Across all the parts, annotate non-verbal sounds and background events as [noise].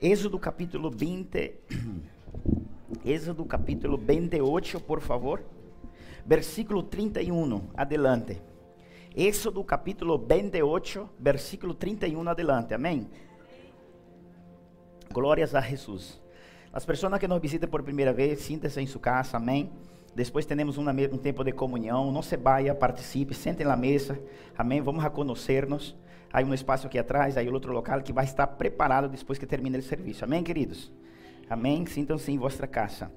Êxodo capítulo 20. [clears throat] Êxodo capítulo 28, por favor. Versículo 31, adelante. Êxodo capítulo 28, versículo 31 adelante. Amém. Glórias a Jesus. As pessoas que nos visitam por primeira vez, sinta-se em sua casa, amém. Depois temos um tempo de comunhão. Não se vaya, participe, sente na mesa, amém. Vamos a conhecer-nos. Há um espaço aqui atrás, aí outro local que vai estar preparado depois que termine o serviço. Amém, queridos? Amém? Sintam-se em vossa casa.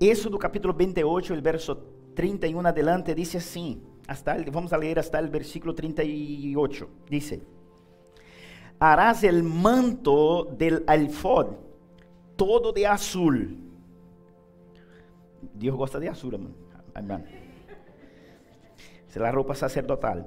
Êxodo capítulo 28, o verso 31 adelante, diz assim, hasta vamos a ler hasta o versículo 38, dice, harás el manto del alfod, todo de azul. Deus gosta de azul, amém. É a roupa sacerdotal.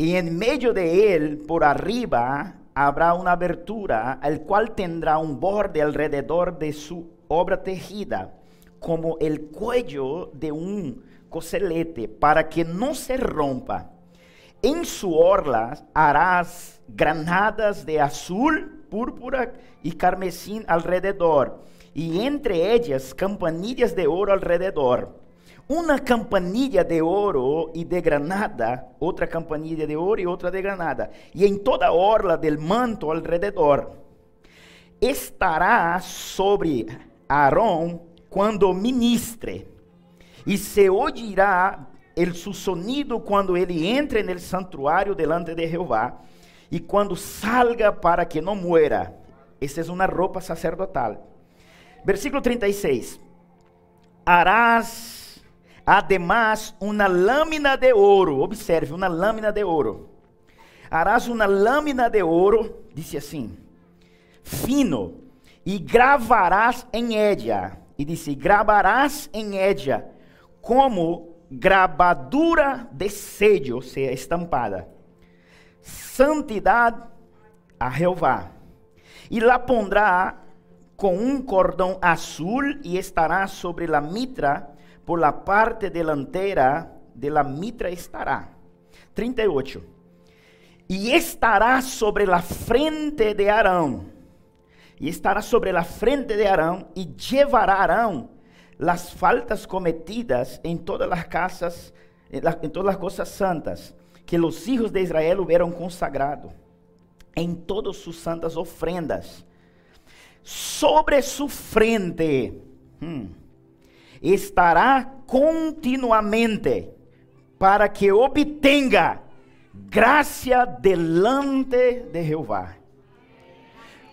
Y en medio de él, por arriba, habrá una abertura, al cual tendrá un borde alrededor de su obra tejida, como el cuello de un coselete, para que no se rompa. En su orla harás granadas de azul, púrpura y carmesín alrededor, y entre ellas campanillas de oro alrededor uma campanilha de ouro e de granada, outra campanilha de ouro e outra de granada, e em toda a orla del manto alrededor. Estará sobre Aarón quando ministre, e se ouvirá el su sonido quando ele entre no santuário delante de Jeová, e quando salga para que não muera. Essa é uma roupa sacerdotal. Versículo 36. Harás Además, uma lâmina de ouro, observe, uma lâmina de ouro. Harás uma lâmina de ouro, disse assim, fino, e gravarás em ella. E disse: gravarás em ella como gravadura de sello, ou seja, estampada. Santidade a Jeová. E lá pondrá com um cordão azul e estará sobre a mitra por la parte delantera de la mitra estará. 38. Y estará sobre la frente de Arão. E estará sobre la frente de Arão e llevará Arão las faltas cometidas em todas las casas, em todas as coisas santas, que os hijos de Israel hubieron consagrado, em todas sus santas ofrendas, sobre su frente. Hmm, estará continuamente para que obtenga graça delante de Jeová.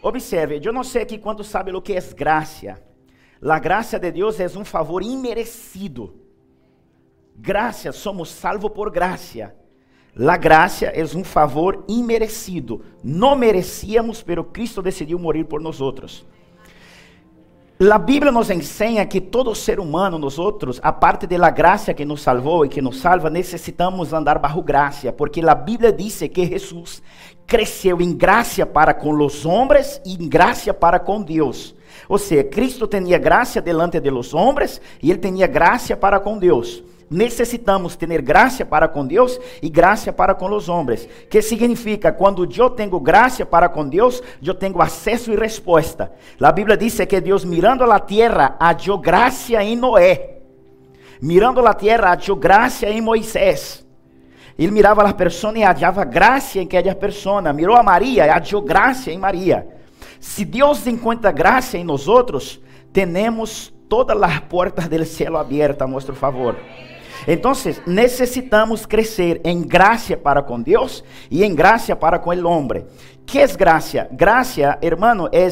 Observe, eu não sei aqui quantos sabem o que é graça. A graça de Deus é um favor imerecido. Graça, somos salvos por graça. La graça é um favor imerecido. Não merecíamos, pero Cristo decidiu morrer por nós outros. A Bíblia nos ensina que todo ser humano, nós outros, a parte da graça que nos salvou e que nos salva, necessitamos andar bajo graça, porque a Bíblia diz que Jesus cresceu em graça para com os homens e em graça para com Deus. Ou seja, Cristo tinha graça delante de los homens e ele tinha graça para com Deus necessitamos ter graça para com Deus e graça para com os homens. Que significa quando eu tenho graça para com Deus, eu tenho acesso e resposta. A Bíblia diz que Deus mirando a terra hallou graça em Noé. Mirando a terra hallou graça em Moisés. Ele mirava as pessoas e hallava graça em aquelas pessoas. Mirou a Maria e hallou graça em Maria. Se Deus encontra graça em nós outros, temos todas as portas do céu abertas a nosso favor. Então, necessitamos crescer em graça para com Deus e em graça para com o homem. Que é graça? Graça, hermano, é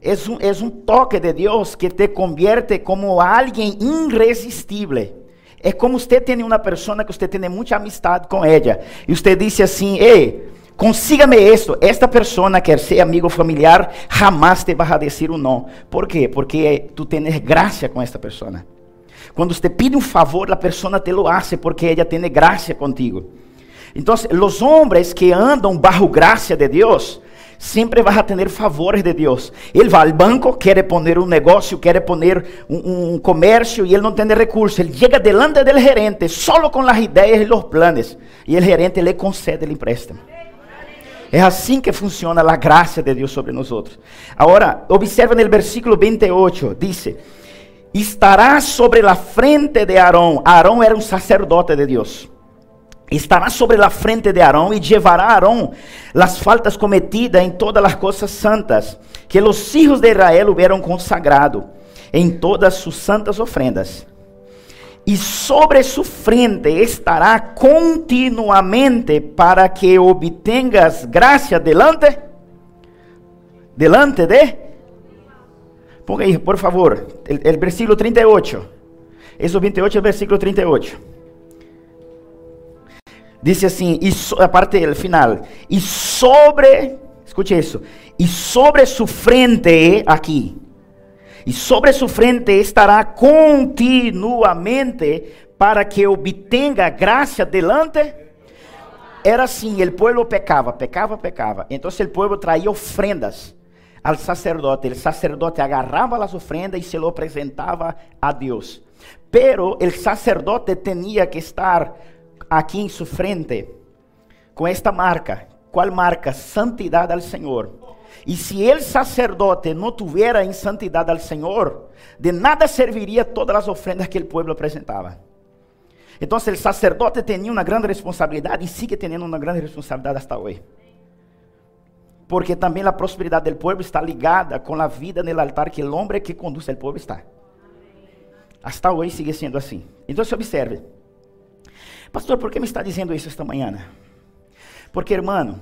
é um, é um toque de Deus que te convierte como alguém irresistível. É como você tem uma pessoa que você tem muita amistade com ela. E você diz assim, ei, consígame isto. Esta pessoa quer ser amigo familiar, jamás te vai dizer um não. Por quê? Porque tu tens graça com esta pessoa. Quando você pide um favor, a pessoa te lo hace porque ela tem graça contigo. Então, os homens que andam bajo graça de Deus, sempre vai ter favores de Deus. Ele vai ao banco, quer poner um negócio, quer poner um, um comércio e ele não tem recursos. Ele chega delante do gerente, solo com as ideias e os planos, e o gerente lhe concede o empréstimo. É assim que funciona a graça de Deus sobre nós. Agora, observa no versículo 28, diz: Estará sobre a frente de Arão. Arão era um sacerdote de Deus. Estará sobre a frente de Arão e llevará a Arão as faltas cometidas em todas as coisas santas que os filhos de Israel hubieram consagrado em todas suas santas ofrendas e sobre su frente estará continuamente para que obtengas gracia delante delante de Ponga aí, por favor, el, el versículo 38. Eso 28 é o versículo 38. Dice assim, e so, a parte del final, e sobre, escute isso, e sobre su frente aqui, e sobre sua frente estará continuamente para que obtenga graça delante. Era assim, o povo pecava, pecava, pecava. Então o povo traía ofrendas ao sacerdote. O sacerdote agarrava as ofrendas e se lo apresentava a Deus. Pero o sacerdote tinha que estar aqui em sua frente com esta marca. Qual marca? Santidade ao Senhor. E se el sacerdote não tuviera em santidade ao Senhor, de nada serviria todas as ofrendas que o povo apresentava. Então, o sacerdote tinha uma grande responsabilidade e sigue tendo uma grande responsabilidade hasta hoje. Porque também a prosperidade do povo está ligada com a vida no altar que o homem que conduz o povo está. Hasta hoje sigue assim. Então, se observe. Pastor, por que me está dizendo isso esta manhã? Porque, irmão,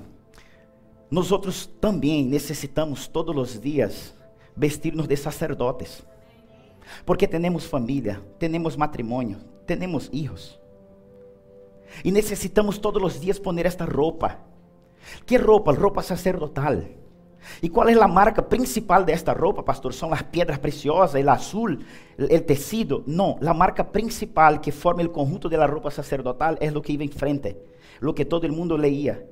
nós outros também necessitamos todos os dias vestir-nos de sacerdotes. Porque temos família, temos matrimônio, temos filhos. E necessitamos todos os dias poner esta roupa. Que roupa? Roupa sacerdotal. E qual é a marca principal desta roupa, pastor? São as pedras preciosas, o azul, o tecido? Não, a marca principal que forma o conjunto da roupa sacerdotal é o que iba em frente, o que todo mundo leía.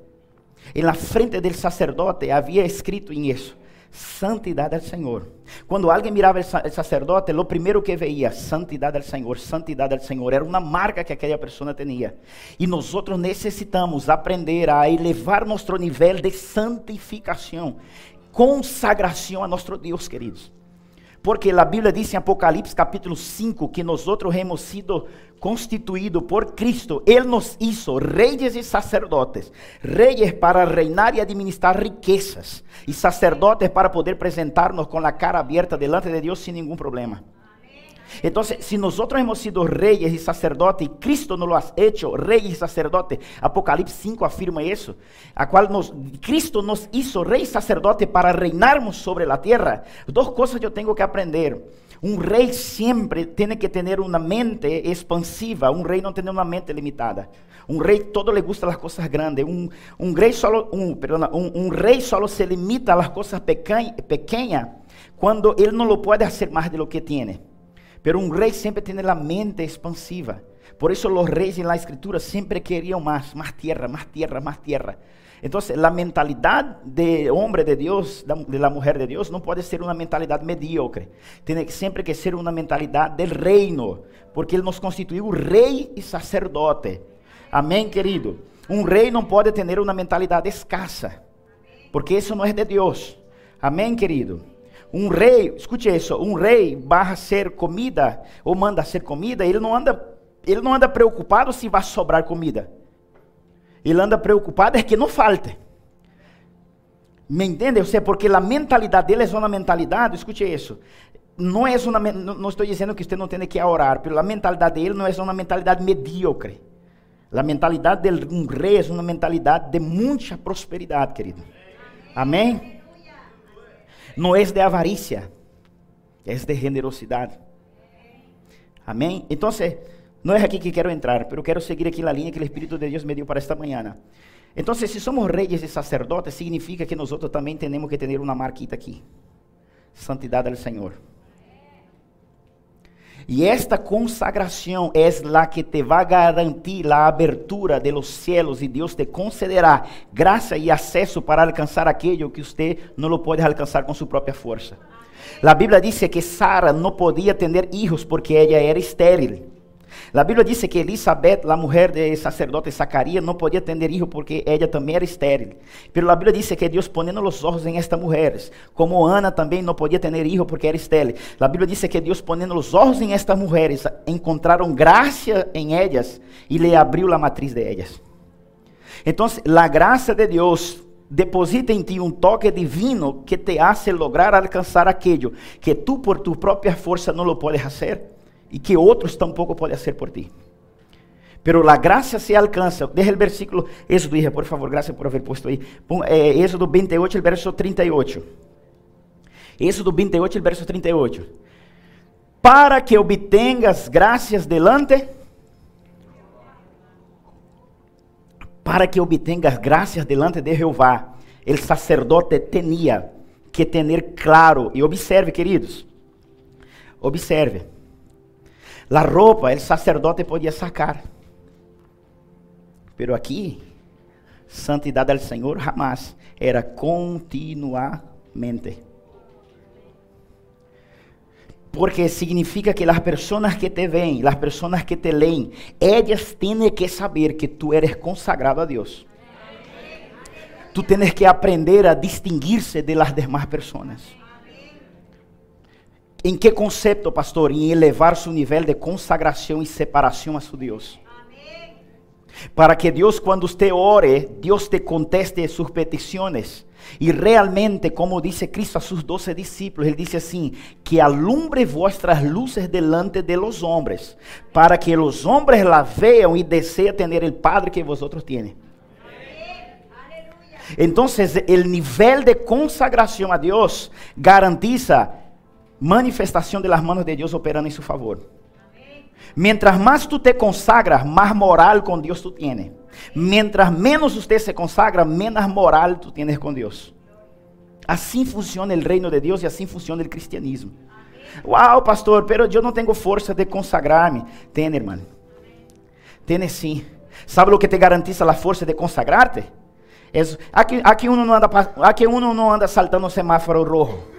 En la frente del sacerdote havia escrito em isso: santidade ao Senhor. Quando alguém mirava o sacerdote, o primeiro que veia, santidade ao Senhor, santidade ao Senhor, era uma marca que aquela pessoa tinha. E nós necessitamos aprender a elevar nosso nível de santificação, consagração a nosso Deus, queridos. Porque a Bíblia diz em Apocalipse capítulo 5 que nós hemos sido constituídos por Cristo. Ele nos hizo reis e sacerdotes. Reis para reinar e administrar riquezas. E sacerdotes para poder apresentar-nos com a cara aberta delante de Deus sem nenhum problema. Então, se nós hemos sido reis e sacerdotes, e Cristo nos lo ha hecho rei e sacerdote, Apocalipse 5 afirma isso, a qual nos, Cristo nos hizo rei e sacerdote para reinarmos sobre a terra, duas coisas eu tenho que aprender. Um rei sempre tem que ter uma mente expansiva, um rei não tem uma mente limitada. Um rei todo le gusta as coisas grandes. Um, rei solo, um, perdona, um rei solo se limita a las coisas pequeñas quando ele não lo pode fazer mais de lo que tiene. Pero um rei sempre tem a mente expansiva. Por isso os reis na escritura sempre queriam mais, mais terra, mais terra, mais terra. Então, a mentalidade de homem de Deus, de la mulher de Deus, não pode ser uma mentalidade medíocre. Tem sempre que ser uma mentalidade del reino, porque Ele nos constituiu rei e sacerdote. Amém, querido? Um rei não pode ter uma mentalidade escassa, porque isso não é de Deus. Amém, querido? Um rei, escute isso, um rei barra ser comida, ou manda ser comida, ele não anda, ele não anda preocupado se vai sobrar comida. Ele anda preocupado é que não falte. Me entende? Ou seja, porque a mentalidade dele é uma mentalidade, escute isso. Não é uma, não estou dizendo que você não tem que orar, mas a mentalidade dele não é uma mentalidade medíocre. A mentalidade de um rei é uma mentalidade de muita prosperidade, querido. Amém? Não é de avarícia, é de generosidade. Amém? Então, não é aqui que quero entrar, mas quero seguir aqui na linha que o Espírito de Deus me deu para esta manhã. Então, se somos reis e sacerdotes, significa que nós também temos que ter uma marquita aqui: santidade ao Senhor. E esta consagração é a que te vai garantir a abertura de los cielos e Deus te concederá graça e acesso para alcançar aquilo que você não pode alcançar com sua própria força. A Bíblia diz que Sara não podia ter filhos porque ela era estéril. La Biblia dice que Elizabeth, la mujer del sacerdote Zacarías, no podía tener hijo porque ella también era estéril. Pero la Biblia dice que Dios poniendo los ojos en estas mujeres, como Ana también no podía tener hijo porque era estéril. La Biblia dice que Dios poniendo los ojos en estas mujeres, encontraron gracia en ellas y le abrió la matriz de ellas. Entonces, la gracia de Dios deposita em ti um toque divino que te hace lograr alcançar aquilo que tu por tu própria força não lo puedes fazer e que outros tampouco podem fazer por ti. Pero a graça se alcança. Deja o versículo, Êxodo, hija, por favor, graças por haber puesto aí. É, Êxodo 28, o verso 38. Êxodo 28, o verso 38. Para que obtengas graças delante para que obtengas graças delante de Jeová, o sacerdote tinha que ter claro, e observe, queridos, observe, a roupa, o sacerdote podia sacar, pero aqui, santidade ao Senhor jamás, era continuamente. Porque significa que as pessoas que te veem, as pessoas que te leem, elas têm que saber que tu eres consagrado a Deus. Tu tens que aprender a distinguir-se de las demás pessoas. Em que conceito, pastor? Em elevar seu nível de consagração e separação a seu Deus. Para que Deus, quando você ore, Deus te conteste suas petições e realmente, como disse Cristo a seus doze discípulos, ele disse assim: que alumbre vuestras luces delante de los hombres, para que los hombres la vean y deseen tener el Padre que vosotros tienen. Entonces, el nivel de consagración a Dios garantiza manifestación de las manos de Dios operando en su favor. Mientras más tú te consagras, más moral con Dios tú tienes. Mientras menos usted se consagra, menos moral tú tienes con Dios. Así funciona el reino de Dios y así funciona el cristianismo. Wow, pastor, pero yo no tengo fuerza de consagrarme. Tiene, hermano. Tiene sí. ¿Sabe lo que te garantiza la fuerza de consagrarte? Es, aquí, aquí, uno no anda, aquí uno no anda saltando semáforo rojo.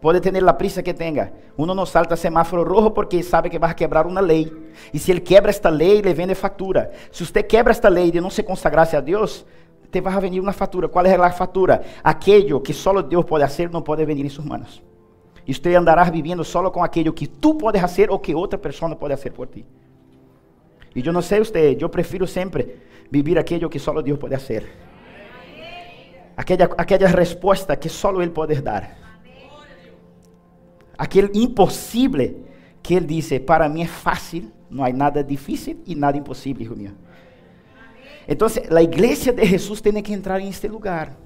Puede tener la prisa que tenga. Uno no salta semáforo rojo porque sabe que va a quebrar una ley. Y si él quebra esta ley, le vende factura. Si usted quebra esta ley de no se consagrarse a Dios, te va a venir una factura. ¿Cuál es la factura? Aquello que solo Dios puede hacer no puede venir en sus manos. Y usted andará viviendo solo con aquello que tú puedes hacer o que otra persona puede hacer por ti. Y yo no sé usted, yo prefiero siempre vivir aquello que solo Dios puede hacer. Aquella, aquella respuesta que solo Él puede dar. Aquele impossível que ele disse: Para mim é fácil, não há nada difícil e nada impossível, hijo mío. Então, a igreja de Jesus tem que entrar em este lugar.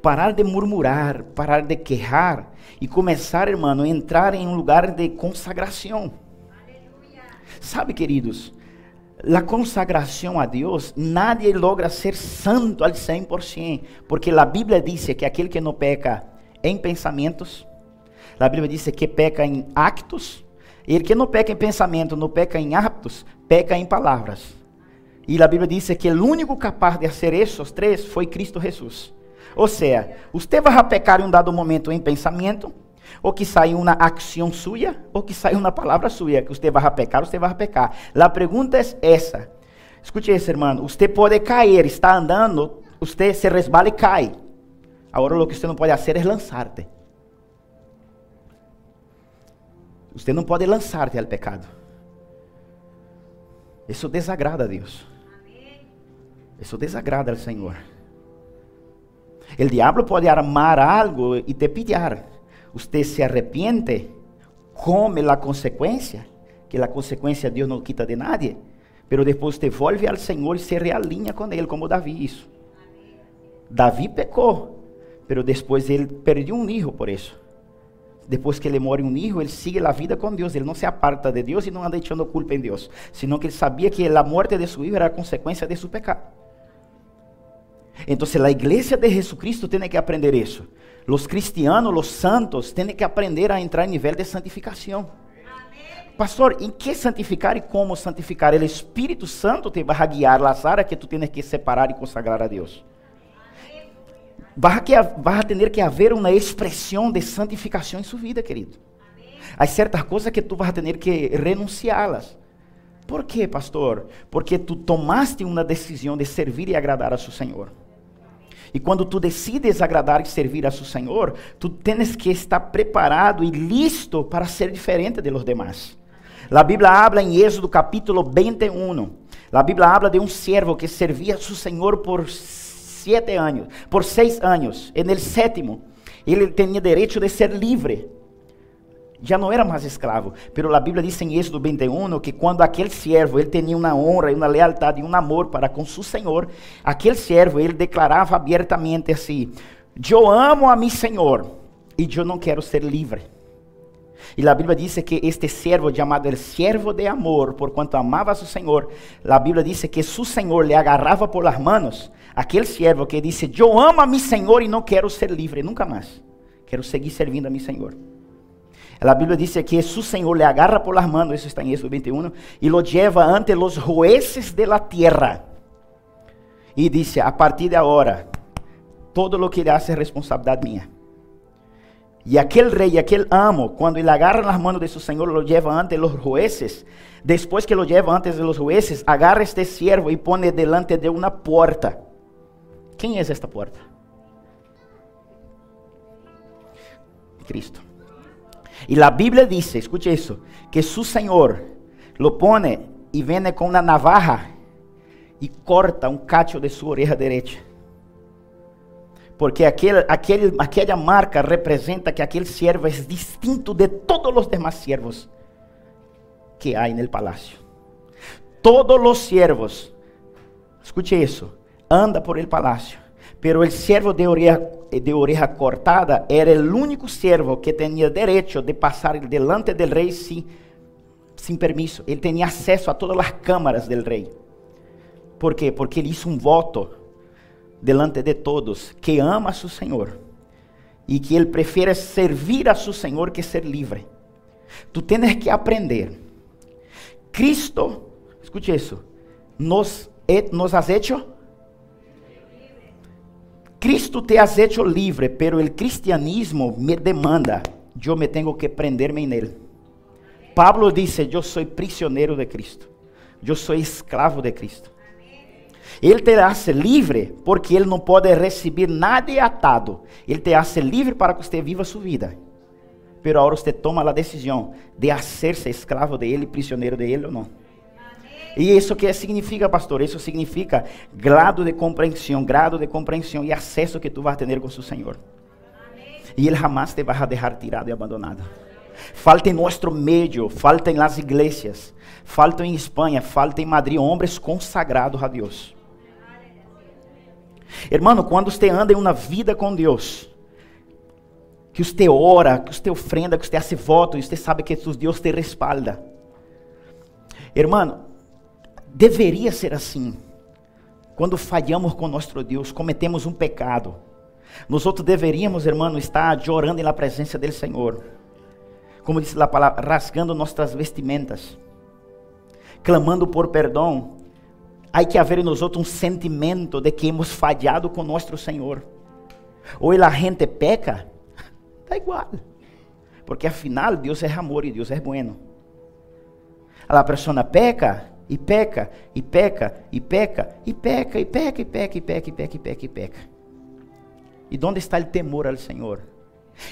Parar de murmurar, parar de quejar e começar, irmão, a entrar em um lugar de consagração. Sabe, queridos, a consagração a Deus, nadie logra ser santo al 100%, porque a Bíblia diz que aquele que não peca em pensamentos, a Bíblia diz que peca em actos, ele que não peca em pensamento, não peca em hábitos, peca em palavras. E a Bíblia diz que o único capaz de fazer esses três foi Cristo Jesus. Ou seja, você vai pecar em um dado momento em pensamento, ou que sai uma ação sua, ou que sai uma palavra sua, que você vai pecar, você vai pecar. A pergunta é essa. Escute isso, irmão. Você pode cair, está andando, você se resbala e cai. Agora, o que você não pode fazer é lançar-te. Você não pode lançar-te ao pecado. Isso desagrada a Deus. Isso desagrada ao Senhor. O diabo pode armar algo e te pillar. Você se arrepiente, come a consequência, que a consequência Deus não quita de nadie, pero depois te volve ao Senhor e se realinha com Ele, como Davi isso. Davi pecou, pero depois ele perdeu um filho por isso depois que ele morre um hijo, ele sigue a vida com Deus. Ele não se aparta de Deus e não anda echando culpa em Deus, sino que ele sabia que a morte de seu hijo era a consequência de seu pecado. Então, a igreja de Jesucristo tem que aprender isso. Os cristianos, os santos, têm que aprender a entrar em nível de santificação. Pastor, em que santificar e como santificar? O Espírito Santo te vai guiar as áreas que tu tens que separar e consagrar a Deus vai, ter que haver uma expressão de santificação em sua vida, querido. Há certas coisas que tu vas ter que renunciá-las. Por quê, pastor? Porque tu tomaste uma decisão de servir e agradar a seu Senhor. E quando tu decides agradar e servir a seu Senhor, tu tens que estar preparado e listo para ser diferente de los demás. A Bíblia habla em Êxodo capítulo 21. A Bíblia habla de um servo que servia a seu Senhor por sete anos, por seis anos. E no sétimo, ele tinha direito de ser livre já não era mais escravo. Pero a Bíblia diz em Êxodo 21 que quando aquele servo ele tinha uma honra uma lealdade e um amor para com seu Senhor, aquele servo ele declarava abertamente assim: Eu amo a meu Senhor e eu não quero ser livre. E a Bíblia diz que este siervo llamado el siervo de amor, por quanto amaba a su Senhor, a Bíblia diz que su Senhor le agarrava por las manos. aquele siervo que dice, yo amo a mi Senhor e não quero ser livre nunca mais, quero seguir servindo a mi Senhor. A Bíblia diz que su Senhor le agarra por las manos, isso está em Éxodo 21, e lo lleva ante los jueces de la tierra. e disse: a partir de agora, todo lo que ele hace é responsabilidade minha. E aquele rei, aquele amo, quando ele agarra nas mãos de seu Senhor, lo lleva ante los jueces. Depois que lo lleva ante los jueces, agarra este siervo e põe delante de uma porta. Quem é esta porta? Cristo. Y la Biblia dice, escuche eso, que su Señor lo pone y viene con una navaja y corta un cacho de su oreja derecha. Porque aquel, aquel, aquella marca representa que aquel siervo es distinto de todos los demás siervos que hay en el palacio. Todos los siervos, escuche eso, anda por el palacio Pero el siervo de oreja, de oreja cortada era el único siervo que tenía derecho de pasar delante del sin, sin permiso. Ele tinha acesso a todas as câmaras del rei. ¿Por quê? Porque ele hizo um voto delante de todos que ama a seu Senhor e que ele prefere servir a seu Senhor que ser livre. Tu tens que aprender. Cristo, escute isso, nos, nos has hecho Cristo te has hecho libre, pero el cristianismo me demanda, yo me tengo que prenderme en él. Pablo dice, yo soy prisionero de Cristo, yo soy esclavo de Cristo. Ele te hace livre porque ele não pode receber nada atado. Ele te hace livre para que você viva sua vida. Pero agora você toma a decisão de hacerse escravo de ele, prisioneiro de ele ou não. E isso que significa, pastor? Isso significa grado de compreensão, grado de compreensão e acesso que tu vas ter com o Senhor. E Ele jamais te vai deixar tirado e abandonado. Falta em nosso meio, falta em las iglesias, falta em Espanha, falta em Madrid, homens consagrados a Deus. Hermano, quando você anda em uma vida com Deus, que você ora, que você ofrenda, que você hace voto, e você sabe que Deus te respalda. Hermano, Deveria ser assim. Quando falhamos com nosso Deus, cometemos um pecado. Nós outros deveríamos, irmão, estar chorando na presença do Senhor. Como diz a palavra, rasgando nossas vestimentas, clamando por perdão. Há que haver em nós outros um sentimento de que hemos falhado com nosso Senhor. Ou a gente peca, está igual. Porque afinal Deus é amor e Deus é bueno. A pessoa peca, e peca, e peca, e peca, e peca, e peca, e peca, e peca, e peca, e peca, e peca. E onde está o temor ao Senhor?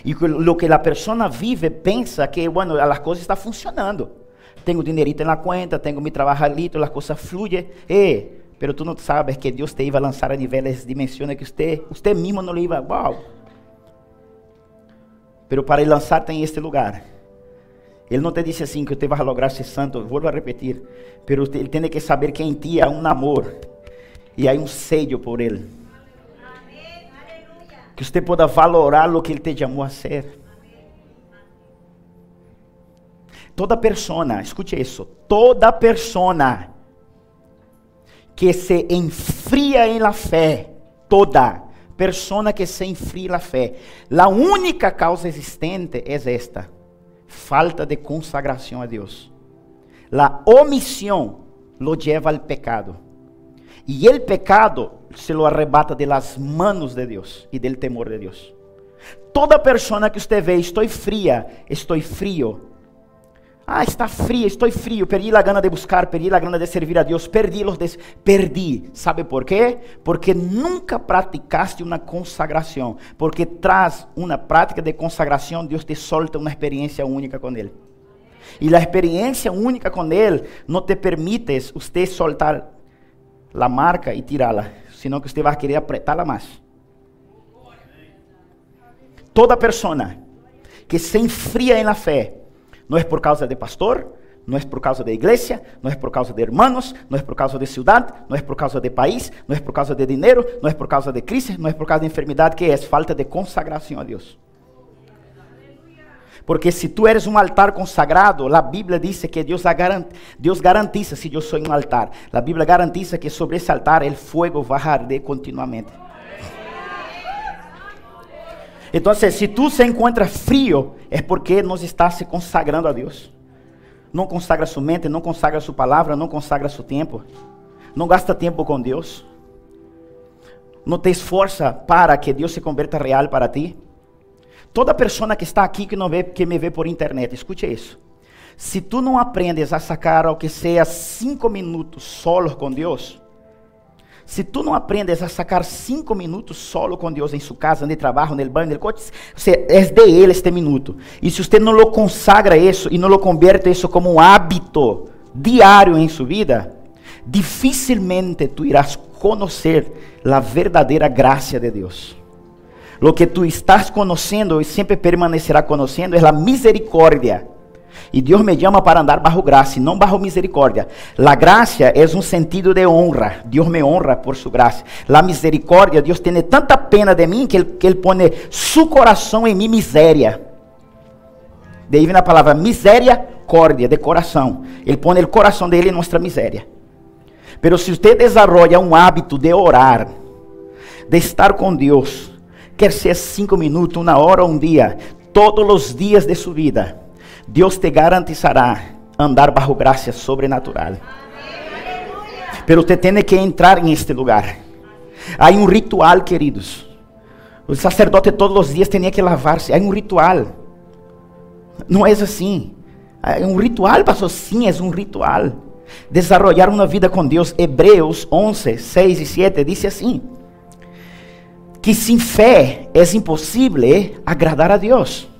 E o que a pessoa vive pensa que, bueno, as coisas estão funcionando. Tenho dinerito na conta, tenho meu trabalhito, as coisas fluem. Eh, pero tu não sabes que Deus te iba a lançar a níveis dimensões que você, você mesmo não lhe iba, wow. Pero para lançar tem este lugar. Ele não te disse assim que você vai lograr ser santo, vou a repetir, pero ele tem que saber que em ti há um amor e há um sello por ele. Que você possa valorar o que ele te chamou a ser. Toda persona, escute isso, toda persona que se enfria em la fé, toda persona que se enfria na fé, a única causa existente é esta falta de consagração a Deus. La omisión lo lleva al pecado. Y el pecado se lo arrebata de las manos de Dios y del temor de Dios. Toda persona que você vê, estou fria, estou frio. Ah, está frio, estou frio, perdi a gana de buscar, perdi a gana de servir a Deus, perdi des... perdi. ¿Sabe por quê? Porque nunca praticaste uma consagração. Porque tras uma prática de consagração, Deus te solta uma experiência única com Ele. E a experiência única com Ele não te permite você soltar a marca e tirá-la, senão que você vai querer apertá-la mais. Toda persona que se enfria na fé, não é por causa de pastor, não é por causa da igreja, não é por causa de hermanos, não é por causa de cidade, não é por causa de país, não é por causa de dinheiro, não é por causa de crise, não é por causa de enfermidade, que é falta de consagração a Deus. Porque se tu eres um altar consagrado, a Bíblia diz que Deus, garant, Deus garantiza se eu sou um altar. A Bíblia garantiza que sobre esse altar o fogo vai arder continuamente. Então, se tu se encontra frio, é porque não está se consagrando a Deus. Não consagra sua mente, não consagra sua palavra, não consagra seu tempo. Não gasta tempo com Deus. Não te esforça para que Deus se converta real para ti. Toda pessoa que está aqui que não vê, que me vê por internet, escute isso. Se tu não aprendes a sacar ao que seja cinco minutos solo com Deus, se tu não aprendes a sacar cinco minutos solo com Deus em sua casa, no trabalho, no banho, você é de Ele este minuto. E se você não lo consagra isso e não lo convierte isso como um hábito diário em sua vida, dificilmente tu irás conhecer a verdadeira graça de Deus. Lo que tu estás conhecendo e sempre permanecerá conhecendo é a misericórdia e Deus me chama para andar bajo graça, não bajo misericórdia. La graça é um sentido de honra. Deus me honra por sua graça. La misericórdia, Deus tem tanta pena de mim que Ele, que su coração em minha miséria. Daí vem a palavra misericórdia, de coração. Ele põe o coração dele em nossa miséria. Pero se você desarrolla um hábito de orar, de estar com Deus, quer ser cinco minutos, uma hora, um dia, todos os dias de sua vida, Deus te garantizará andar bajo graça sobrenatural. Pero te tem que entrar em este lugar. Há um ritual, queridos. O sacerdote todos os dias tinha que lavar-se. Há um ritual. Não é assim. É um ritual, pastor. Sim, é um ritual. Desarrollar uma vida com Deus. Hebreus 11, 6 e 7 diz assim: Que sem fé é impossível agradar a Deus.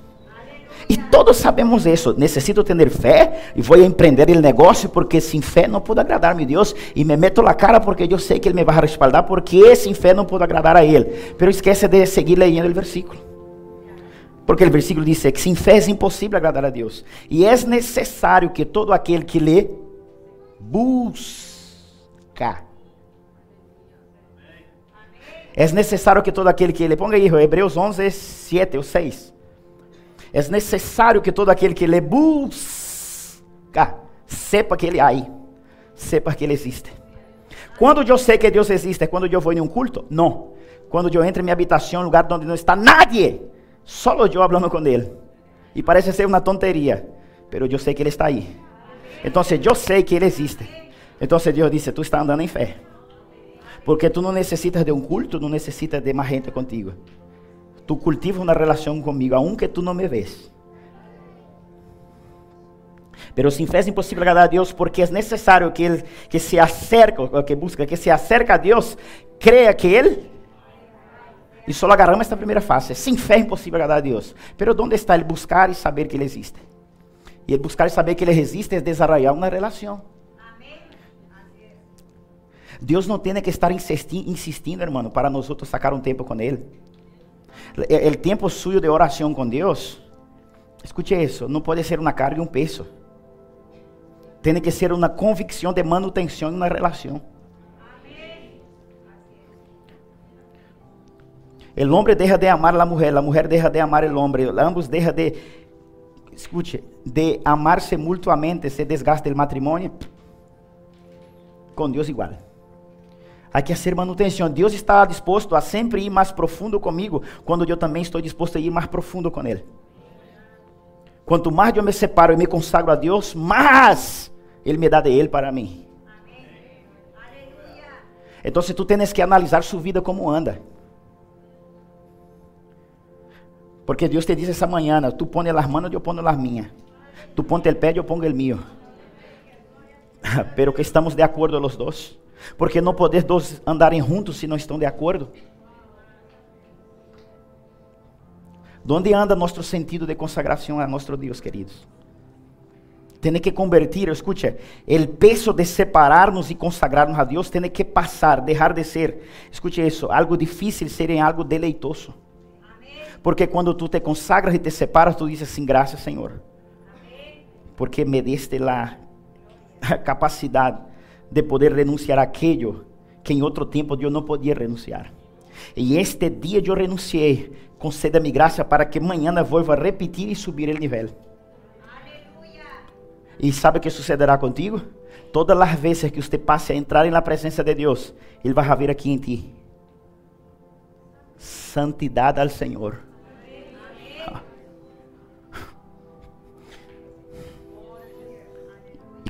E todos sabemos isso. Necessito ter fé e vou empreender o negócio porque sem fé não puedo agradar a Deus. E me meto na cara porque eu sei que Ele me vai respaldar porque sem fé não puedo agradar a Ele. Pero esquece de seguir leyendo o versículo. Porque o versículo diz que sem fé é impossível agradar a Deus. E é necessário que todo aquele que lê busca. É necessário que todo aquele que lê, ponga aí, Hebreus 11, 7 ou 6. É necessário que todo aquele que lhe busca, sepa que ele aí, sepa que ele existe. Quando eu sei que Deus existe, é quando eu vou em um culto? Não. Quando eu entro em minha habitação, um lugar onde não está nadie, só eu falando com Ele. E parece ser uma tonteria, mas eu sei que Ele está aí. Então, eu sei que Ele existe. Então, Deus disse: Tu está andando em fé. Porque tu não necessitas de um culto, não necessitas de mais gente contigo. Tu cultivas uma relação comigo, aunque tu não me ves. Pero sin fe es imposible agradar a Dios porque es necesario que el que se acerca, que busca, que se acerca a Dios, crea que Él. E só agarramos esta primeira fase. Sem fé é impossível agradar a Deus. Pero onde está ele buscar e saber que Ele existe? E ele buscar e saber que Ele existe é desarrollar uma relação. Deus não tem que estar insistindo, hermano, para nós sacar um tempo com Ele. O tempo suyo de oração com Deus, escute isso, não pode ser uma carga e um peso. Tem que ser uma convicção de manutenção em uma relação. El hombre deja de amar a la mujer, la mujer deja de amar el hombre, ambos deja de, escute, de amarse mutuamente, se desgasta el matrimonio, com Deus igual. Há que fazer manutenção. Deus está disposto a sempre ir mais profundo comigo, quando eu também estou disposto a ir mais profundo com Ele. Quanto mais eu me separo e me consagro a Deus, mais Ele me dá de Ele para mim. Então, se tu tens que analisar sua vida como anda. Porque Deus te disse essa manhã, tu põe as manos, eu ponho as minhas. Tu ponte o pé, eu pongo o meu. [laughs] Pero que estamos de acordo os dois. Porque não poder dois andarem juntos se não estão de acordo. Onde anda nosso sentido de consagração a nosso Deus, queridos? Tem que convertir, escute, o peso de separarnos e consagrarnos a Deus tem que passar, deixar de ser, escute isso, algo difícil ser em algo deleitoso. Porque quando tu te consagras e te separas, tu dizes assim, graças Senhor. Porque me deste la capacidade de poder renunciar a aquello que em outro tempo eu não podia renunciar. E este dia eu renunciei. Conceda-me graça para que amanhã vuelva a repetir e subir o nível. E sabe o que sucederá contigo? Todas as vezes que você passe a entrar na presença de Deus, Ele vai ver aqui em ti santidade ao Senhor.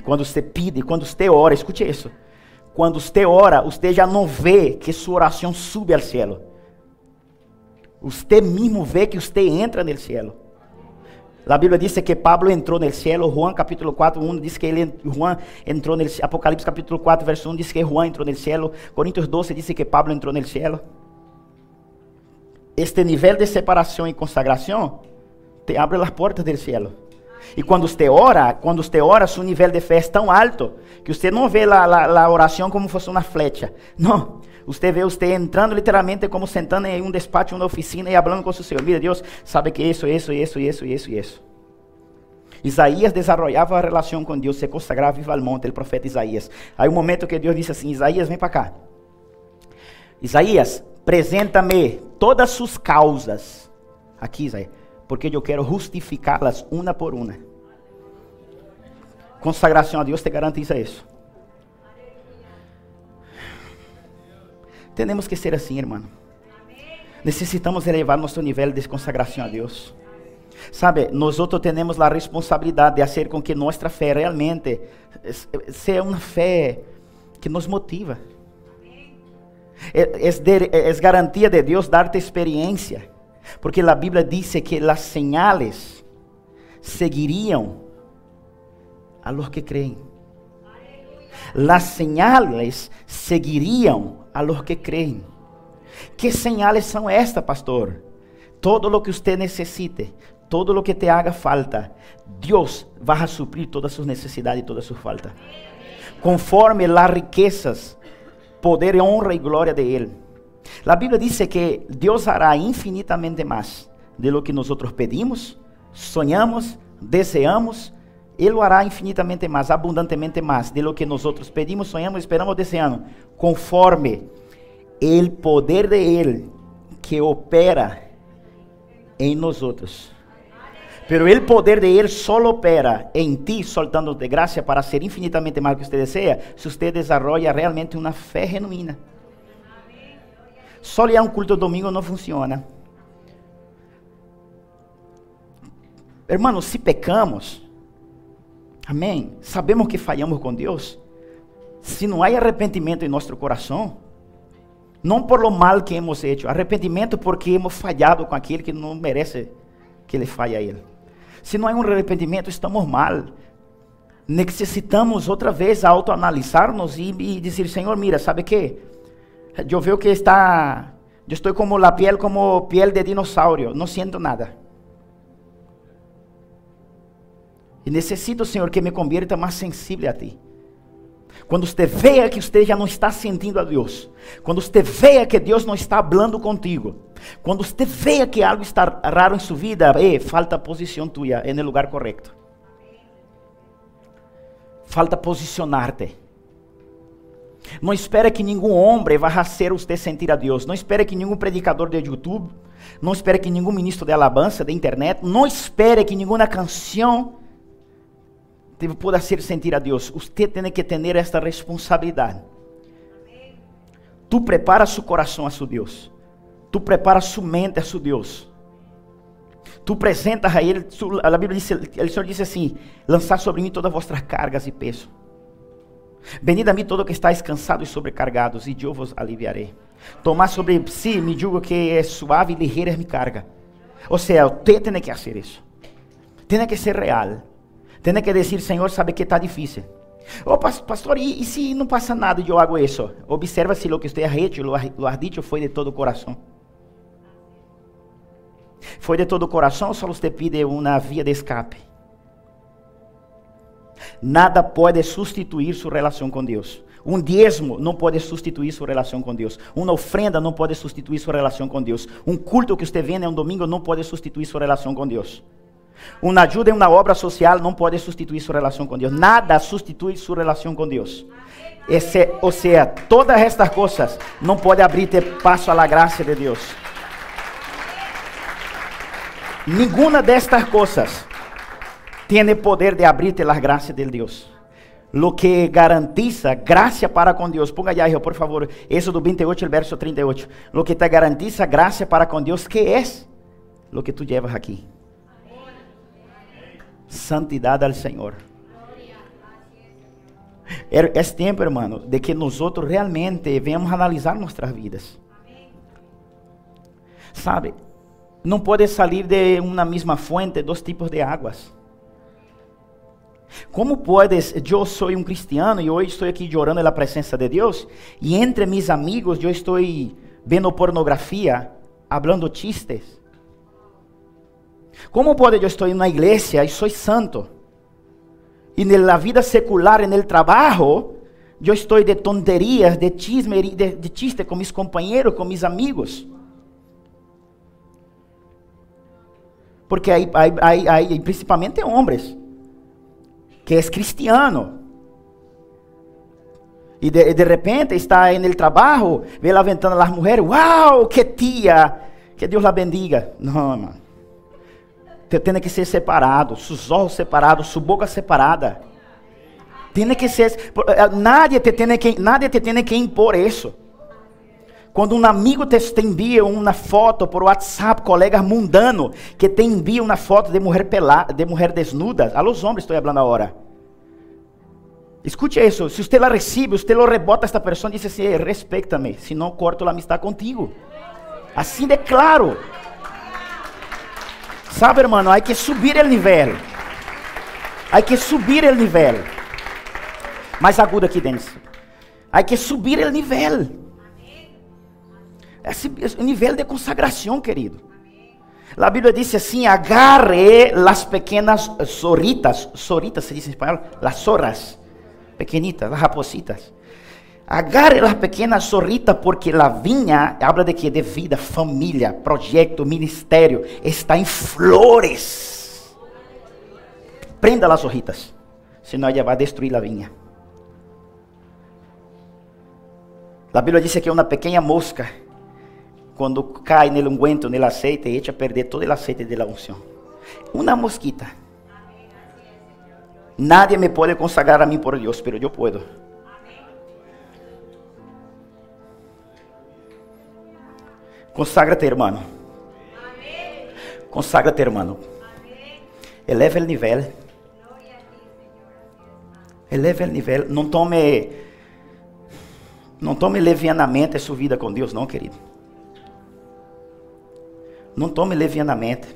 Quando você pede, quando você ora, escute isso. Quando você ora, você já não vê que sua oração sube ao céu. Você mesmo vê que você entra no céu. A Bíblia diz que Pablo entrou no céu, Juan capítulo 4, 1 diz que ele, Juan entrou no Apocalipse capítulo 4, verso 1 diz que Juan entrou no céu, Coríntios 12 diz que Pablo entrou no céu. Este nível de separação e consagração te abre as portas do céu. E quando você ora, quando você ora, seu nível de fé é tão alto que você não vê a, oração como fosse uma flecha. [laughs] Não. Você vê você entrando literalmente como sentando em um despacho, uma oficina e falando com o Senhor. Mira, Deus sabe que isso, isso, isso, isso, isso, isso. Isaías desarrollava a relação com Deus, se consagrava viva al monte, o profeta Isaías. Aí um momento que Deus disse assim: Isaías, vem para cá. Isaías, apresenta-me todas suas causas. Aqui, Isaías, porque eu quero justificá-las uma por uma. Consagração a Deus te garantiza isso. Temos que ser assim, irmão. Necessitamos elevar nosso nível de consagração a Deus. Sabe, nós temos a responsabilidade de fazer com que nossa fé realmente seja uma fé que nos motiva. É, é, é garantia de Deus dar-te experiência, porque a Bíblia diz que as señales seguiriam a los que creem. Las señales seguiriam a los que creem. Que señales são estas, pastor? Todo lo que usted necessite, todo lo que te haga falta, Deus vai suprir todas suas necessidades e todas suas faltas. Conforme las riquezas, poder, honra e glória de Ele. A Bíblia diz que Deus hará infinitamente mais de lo que nós pedimos, sonhamos, desejamos ele hará infinitamente mais, abundantemente mais, de lo que nós pedimos, sonhamos, esperamos, desejamos, conforme o poder de Ele que opera em nós outros. Pero o poder de Ele só opera em ti, soltando de graça para ser infinitamente mais do que você deseja, se você desenvolve realmente uma fé genuína. Só a um culto domingo não funciona. Hermanos, se pecamos, Amém? Sabemos que falhamos com Deus. Se não há arrependimento em nosso coração, não por lo mal que hemos hecho, arrependimento porque hemos falhado com aquele que não merece que ele falhe a ele. Se não há um arrependimento, estamos mal. Necessitamos outra vez autoanalisar-nos e, e dizer, Senhor, mira, sabe que? Eu vejo que está, eu estou como a piel, como piel de dinossauro, não sinto nada. E necessito, Senhor, que me convierta mais sensível a Ti. Quando você veja que você já não está sentindo a Deus, quando você veja que Deus não está falando contigo, quando você veja que algo está raro em sua vida, eh, falta posição tua no lugar correto. Falta posicionar-te. Não espere que nenhum homem vá fazer você sentir a Deus. Não espere que nenhum predicador de YouTube, não espere que nenhum ministro de alabança de internet, não espere que nenhuma canção te pueda hacer sentir a Deus. Você tem que ter esta responsabilidade. Tu prepara su coração a su Deus. Tu prepara su mente a su Deus. Tu apresentas a Ele, a Bíblia diz, o Senhor disse assim: lançar sobre mim todas as vossas cargas e peso. Venid a mim todo que estáis cansados e sobrecargados, e eu vos aliviarei. Tomar sobre si, me digo que é suave e ligeira é minha carga. Ou seja, você tem que fazer isso. Tem que ser real. Tem que dizer, Senhor, sabe que está difícil. Oh, pastor, e, e se não passa nada e eu hago isso? Observa se o que você ha hecho, lo, lo foi de todo o coração. Foi de todo o coração, só você pide uma via de escape. Nada pode substituir sua relação com Deus. Um diezmo não pode substituir sua relação com Deus. Uma ofrenda não pode substituir sua relação com Deus. Um culto que você vem em um domingo não pode substituir sua relação com Deus. Uma ajuda em uma obra social não pode substituir sua relação com Deus. Nada substitui sua relação com Deus. Esse, ou seja, todas estas coisas não podem abrir-te passo à graça de Deus. Nenhuma destas coisas tem poder de abrir-te as graças de Deus. Lo que garantiza graça para com Deus. Ponga aí, por favor, Êxodo 28, verso 38. Lo que te garantiza graça para com Deus, que é lo que tu llevas aqui? Santidade ao Senhor. É, é tempo, hermano, de que nós realmente venhamos analisar nossas vidas. Sabe, não pode sair de uma mesma fonte dois tipos de águas. Como puedes, eu sou um cristiano e hoje estou aqui orando na presença de Deus, e entre mis amigos eu estou vendo pornografia, hablando chistes. Como pode eu estar em uma igreja e sou santo? E na vida secular, no trabalho, eu estou de tonterias, de chisme, de, de chiste com meus companheiros, com meus amigos. Porque aí principalmente homens, que é cristiano. E de, de repente está no trabalho, vê lá ventando as mulheres, uau, que tia, que Deus la bendiga. Não, irmão. Tem que ser separado, seus olhos separados, sua boca separada. Tem que ser, eh, nadie te tem que, nadie te que impor isso. Quando um amigo te envia uma foto por WhatsApp, colega mundano, que te envia uma foto de mulher pelada, de mulher desnuda, a los homens estou falando agora. Escute isso, se você la recebe, você lo rebota a esta pessoa e diz assim, respeita-me, senão corto a amistade contigo. Assim de claro. Sabe, hermano, há que subir o nível. Há que subir o nível. Mais agudo aqui dentro. Há que subir o nível. Esse, esse nível de consagração, querido. A Bíblia diz assim: agarre as pequenas zorritas, zorritas se diz em espanhol, las zorras, pequenitas, las rapositas. Agarre as pequenas zorritas, porque a vinha habla de que de vida, família, projeto, ministério, está em flores. Prenda as zorritas, senão ela vai destruir a vinha. A Bíblia diz que é uma pequena mosca quando cai no unguento, no aceite, echa a perder todo o aceite de la unção. Uma mosquita. Nadie me pode consagrar a mim por Deus, pero eu puedo. Consagra-te, hermano. Consagra-te, hermano. Eleva o nível. Eleva o nível. Não tome, não tome levianamente a sua vida com Deus, não, querido. Não tome levianamente.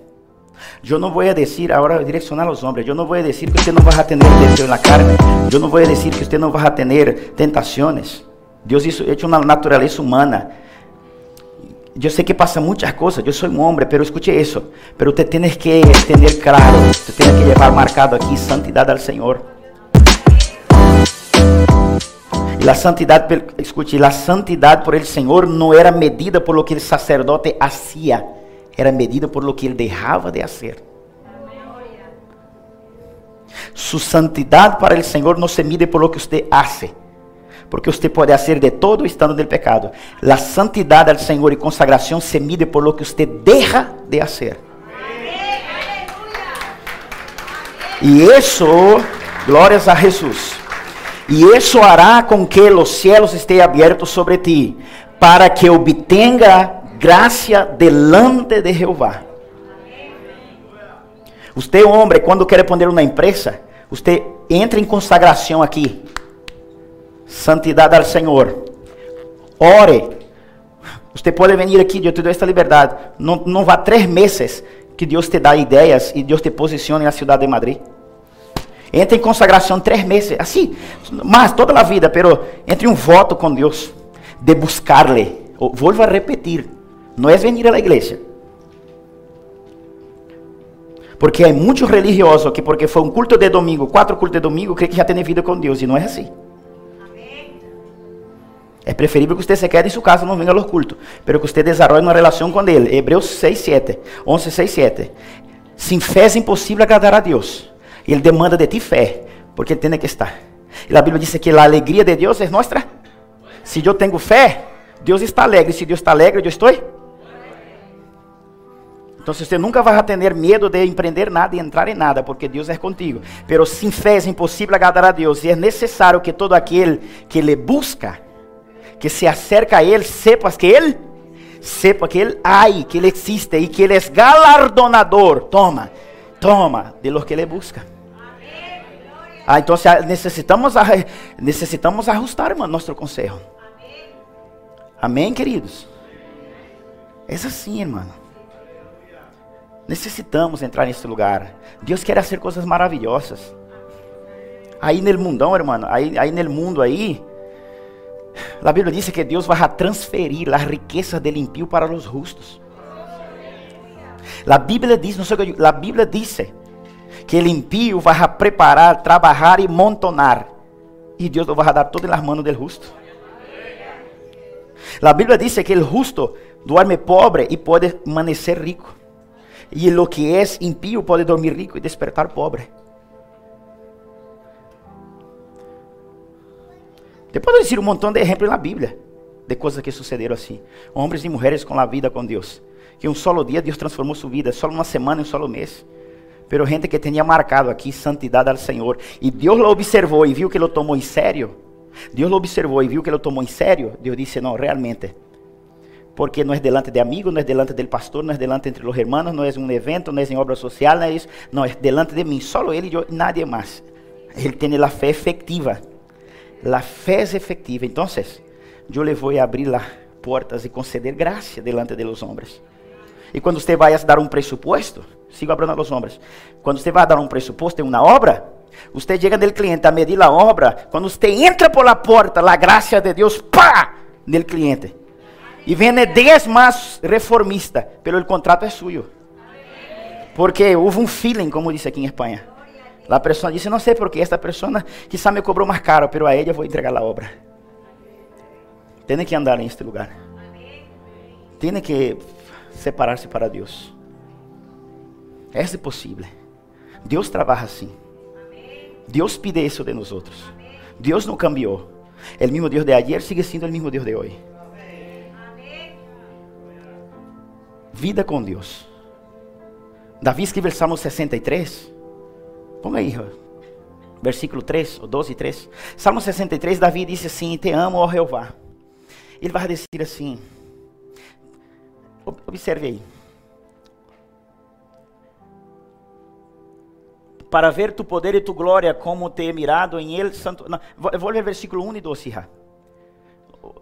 Eu não vou dizer, agora direcionar aos homens, eu não vou dizer que você não vai ter desejo na carne, eu não vou dizer que você não vai ter tentações. Deus isso é uma natureza humana. Eu sei que passa muitas coisas, eu sou um homem, pero escute isso. Pero você tem que ter claro, você tem que levar marcado aqui santidade ao Senhor. E a santidade, escute, a santidade por el Senhor não era medida por lo que o sacerdote hacía era medida por lo que ele deixava de fazer. Sua santidade para o Senhor não se mide por lo que você hace, porque você pode fazer de todo estando no pecado. A santidade ao Senhor e consagração se mide por lo que você deixa de fazer. E isso, glórias a Jesus. E isso hará com que os céus estejam abertos sobre ti, para que obtenga gracia delante de Jehová. Usted, homem, quando quer poner uma empresa, você entra em consagração aqui. Santidade ao Senhor. Ore. Você pode vir aqui, eu te dou esta liberdade. Não, não vá três meses que Deus te dá ideias e Deus te posiciona na cidade de Madrid. Entra em consagração três meses, assim, mas toda a vida, pero entre um voto com Deus de buscarle. Volvo a repetir, não é venir à igreja. Porque há muitos religiosos que porque foi um culto de domingo, quatro cultos de domingo, creem que já tem vida com Deus e não é assim. É preferível que você se quede em sua casa, não venha aos cultos, pero que você desenvolva uma relação com Ele. Hebreus 6, 7, 11, 6, 7. Sem fé é impossível agradar a Deus. Ele demanda de ti fé, porque Ele tem que estar. E a Bíblia diz que a alegria de Deus é nossa. Se eu tenho fé, Deus está alegre. Se Deus está alegre, eu estou. Então você nunca vai ter medo de empreender nada e entrar em nada, porque Deus é contigo. Pero sem fé é impossível agradar a Deus. E é necessário que todo aquele que lhe busca, que se acerca a Ele, sepa que Ele, sepa que Ele há, que Ele existe e que Ele é galardonador. Toma, toma, de los que Ele busca. Ah, então necessitamos, necessitamos ajustar, irmão, nosso conselho. Amém, queridos? É assim, irmão. Necessitamos entrar nesse lugar. Deus quer fazer coisas maravilhosas. Aí no mundão, irmão, aí, aí no mundo aí, a Bíblia diz que Deus vai transferir as riquezas do impio para os justos. A Bíblia diz, não sei o que, a Bíblia diz que o impio vai preparar, trabalhar e montonar. E Deus vai dar tudo nas mãos do justo. A Bíblia diz que o justo duerme pobre e pode permanecer rico. E o que é impio pode dormir rico e despertar pobre. Te posso dizer um montão de exemplos na Bíblia de coisas que sucederam assim. Homens e mulheres com a vida com Deus. Que um solo dia Deus transformou sua vida, só uma semana, um solo mês. Pero gente que tinha marcado aqui santidade ao Senhor. E Deus lo observou e viu que lo tomou em sério. Deus lo observou e viu que lo tomou em sério. Deus disse: Não, realmente. Porque não é delante de amigo, não é delante do pastor, não é delante entre os hermanos, não é um evento, não é em obra social, não é isso. Não, é delante de mim. Só ele e nadie mais. Ele tem a fé efetiva. A fé é efetiva. Então, eu le vou abrir as portas e conceder graça delante de los homens. E quando você vai dar um pressuposto, sigo abrindo los homens. Quando você vai dar um pressuposto em uma obra, você chega no cliente a medir a obra. Quando você entra por la porta, a graça de Deus, pá, no cliente. E vem 10 mais reformista, pelo o contrato é suyo. Porque houve um feeling, como disse aqui em Espanha. A pessoa disse, não sei porquê, esta pessoa quizá me cobrou mais caro, pero a ela vou entregar a obra. Tem que andar neste lugar. Tem que separar-se para Deus. É possível. Deus trabalha assim. Deus pide isso de nós outros. Deus não cambiou. O mesmo Deus de ayer sigue sendo o mesmo Deus de hoje. Vida com Deus. Davi escreveu o Salmo 63. Ponga aí, versículo 3, ou 12 e 3. Salmo 63, Davi disse assim: Te amo, ó Jeová. Ele vai dizer assim: Observe aí. Para ver tu poder e tu glória, como te mirado em ele. Santo... Vou ler versículo 1 e 12. Já.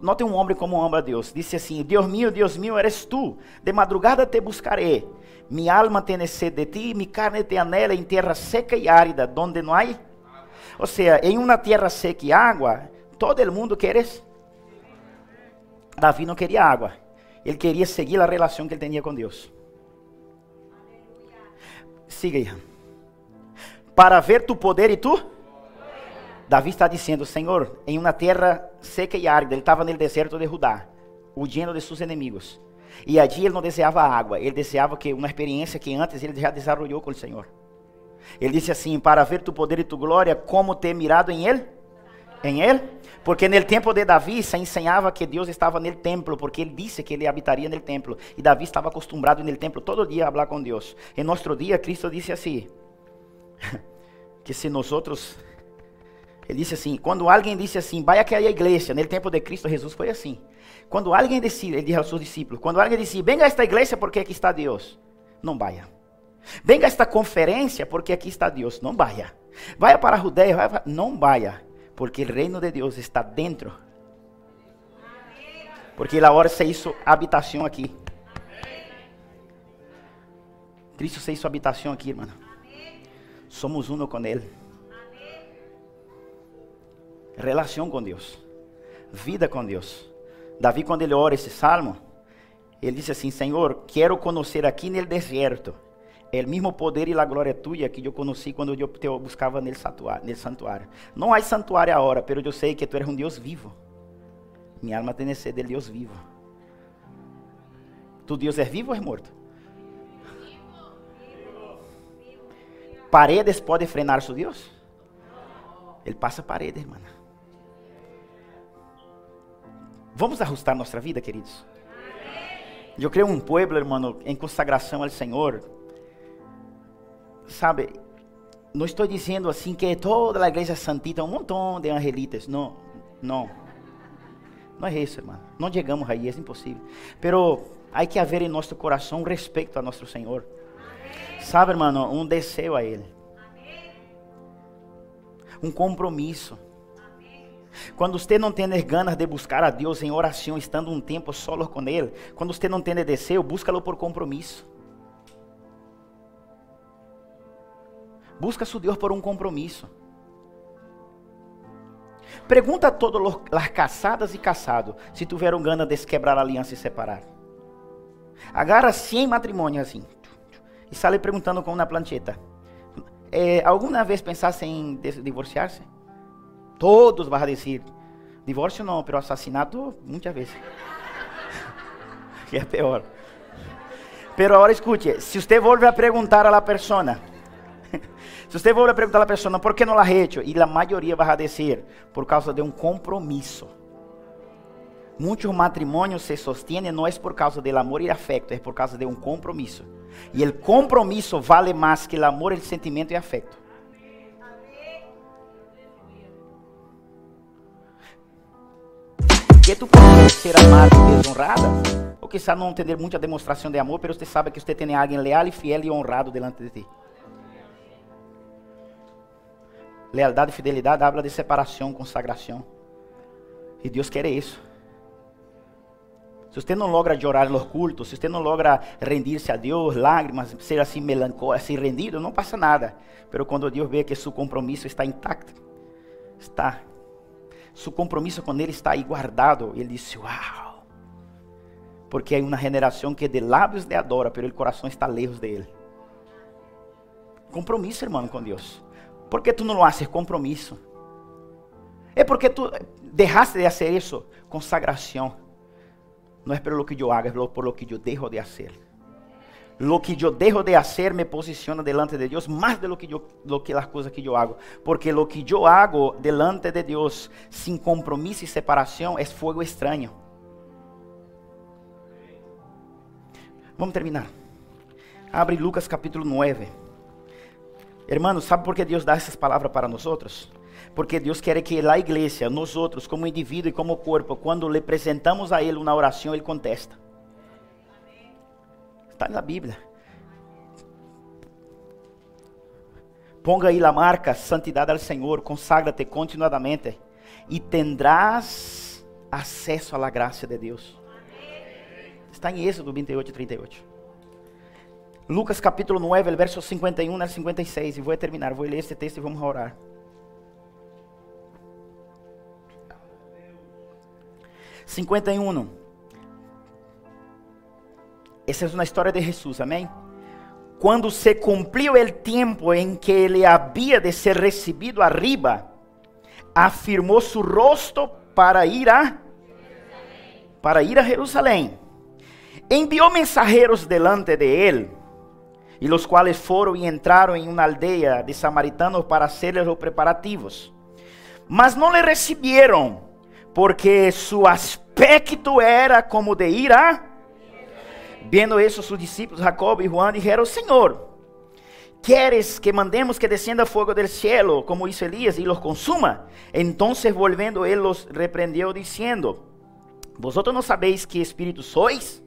Note um homem como ama a Deus. Disse assim: Deus meu, Deus meu, eres tu. De madrugada te buscarei. Mi alma tem sede de ti, mi carne te anela em terra seca e árida, donde não há. Ou seja, em uma terra seca e água, todo mundo quer. Davi não queria água. Ele queria seguir a relação que ele tinha com Deus. Siga aí. Para ver tu poder e tu. Davi está dizendo, Senhor, em uma terra seca e árida, ele estava no deserto de Judá, huyendo de seus inimigos. E allí ele não desejava água, ele desejava que uma experiência que antes ele já desenvolveu com o Senhor. Ele disse assim: Para ver tu poder e tu glória, como ter mirado em Ele? Em Ele? Porque no tempo de Davi se ensinava que Deus estava no templo, porque ele disse que ele habitaria no templo. E Davi estava acostumado no templo todo dia a falar com Deus. Em nosso dia, Cristo disse assim: [laughs] que se nós outros. Ele disse assim: quando alguém disse assim, vai aqui à igreja, no tempo de Cristo, Jesus foi assim. Quando alguém disse, ele disse aos seus discípulos, quando alguém disse, venga a esta igreja porque aqui está Deus, não vaya. Venga a esta conferência porque aqui está Deus, não vaya. Vaya para a Judeia, não vaya, porque o reino de Deus está dentro. Porque a hora se hizo habitação aqui. Cristo fez sua habitação aqui, irmão. Somos uno com Ele. Relação com Deus. Vida com Deus. Davi, quando ele ora esse salmo, ele disse assim: Senhor, quero conhecer aqui no deserto o mesmo poder e a glória tua que eu conheci quando eu te buscava no santuário. Não há santuário agora, mas eu sei que tu eres um Deus vivo. Minha alma tem sede de Deus vivo. Tu Deus é vivo ou é morto? Paredes pode frenar seu Deus? Ele passa paredes, irmã. Vamos ajustar nossa vida, queridos? Eu creio um povo, irmão, em consagração ao Senhor. Sabe, não estou dizendo assim que toda a igreja santita, um montão de angelitas. Não, não. Não é isso, irmão. Não chegamos aí, é impossível. Pero há que haver em nosso coração respeito a nosso Senhor. Sabe, irmão, um desejo a Ele. Um compromisso. Quando você não tem ganas de buscar a Deus em oração, estando um tempo solo com Ele, quando você não tem desejo, busca-lo por compromisso. Busca seu Deus por um compromisso. Pergunta a todos as casadas e casados se tiveram ganas de quebrar a aliança e separar. Agarra 100 matrimônios assim e sale perguntando com uma plancheta. Eh, ¿Alguna vez pensaste em divorciar-se? Todos vão dizer, divórcio não, pero assassinato muitas vezes. que [laughs] é pior. Pero agora escute, se você volve a perguntar a la persona, [laughs] se você volve a perguntar a la persona, por que não la ha hecho? E a maioria vai dizer, por causa de um compromisso. Muitos matrimônios se sostienen não é por causa do amor e afeto, é por causa de um compromisso. E o compromisso vale mais que o amor, o sentimento e afeto. Que tu pode ser amado e desonrada, ou quizá não ter muita demonstração de amor, mas você sabe que você tem alguém leal e fiel e honrado delante de ti. Lealdade e fidelidade habla de separação, consagração. E Deus quer isso. Se você não logra orar nos cultos, se você não logra rendir-se a Deus, lágrimas, ser assim melancólico, assim rendido, não passa nada. Mas quando Deus vê que seu compromisso está intacto, está seu compromisso com Ele está aí guardado. Ele disse: Uau! Porque há uma geração que de lábios lhe adora, pero o coração está lejos dele. Compromisso, irmão, com Deus. Por que tu não lo haces? Compromisso. É porque tu deixaste de fazer isso? Consagração. Não é pelo que eu hago, é por lo que eu dejo de fazer lo que yo dejo de hacer me posiciona delante de Dios más de lo que, yo, lo que las cosas que yo hago. Porque lo que yo hago delante de Dios sin compromiso y separación es fuego extraño. Vamos terminar. Abre Lucas capítulo 9. Hermanos, ¿sabe por qué Dios da essas palavras para nós? Porque Deus quer que a igreja, nós outros, como indivíduo e como corpo, quando lhe apresentamos a Ele uma oração, Ele contesta. Está na Bíblia. Ponga aí a marca santidade ao Senhor, consagra-te continuadamente e tendrás acesso à graça de Deus. Está em Êxodo 28 e 38. Lucas capítulo 9, verso 51 al 56. E vou terminar, vou ler este texto e vamos orar. Cinquenta e um. Essa é uma história de Jesus, amém? Quando se cumpriu o tempo em que ele havia de ser recebido arriba, afirmou seu rosto para ir a para ir a Jerusalém. Enviou mensageiros delante de ele, e os quais foram e entraram em uma aldeia de samaritanos para hacerles os preparativos. Mas não le receberam, porque seu aspecto era como de ir a Vendo isso, sus discípulos Jacob e Juan dijeron, Senhor, ¿quieres que mandemos que descienda fuego del cielo, como hizo Elías, y los consuma? Entonces volviendo, él los reprendió diciendo, ¿vosotros no sabéis qué espíritu sois?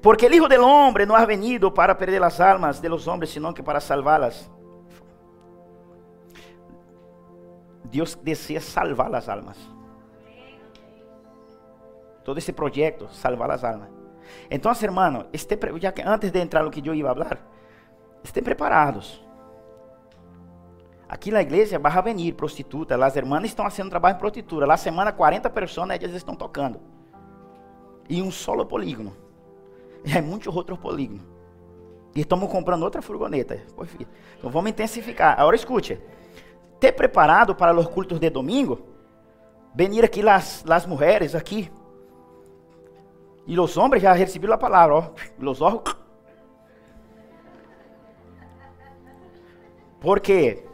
Porque el Hijo del Hombre no ha venido para perder las almas de los hombres, sino que para salvarlas. Dios desea salvar las almas. Todo esse projeto, salvar as almas. Então, hermano, este, ya que antes de entrar no que eu ia falar, Estén preparados. Aqui na igreja vai venir prostituta, as irmãs estão fazendo trabalho em prostituta. Lá semana 40 pessoas elas estão tocando. E um solo polígono. E é muitos outros polígonos. E estamos comprando outra furgoneta. Então vamos intensificar. Agora escute. Ter preparado para os cultos de domingo. Venir aqui as, as mulheres aqui. E os homens já receberam a palavra. Ó. Os ojos. Por quê?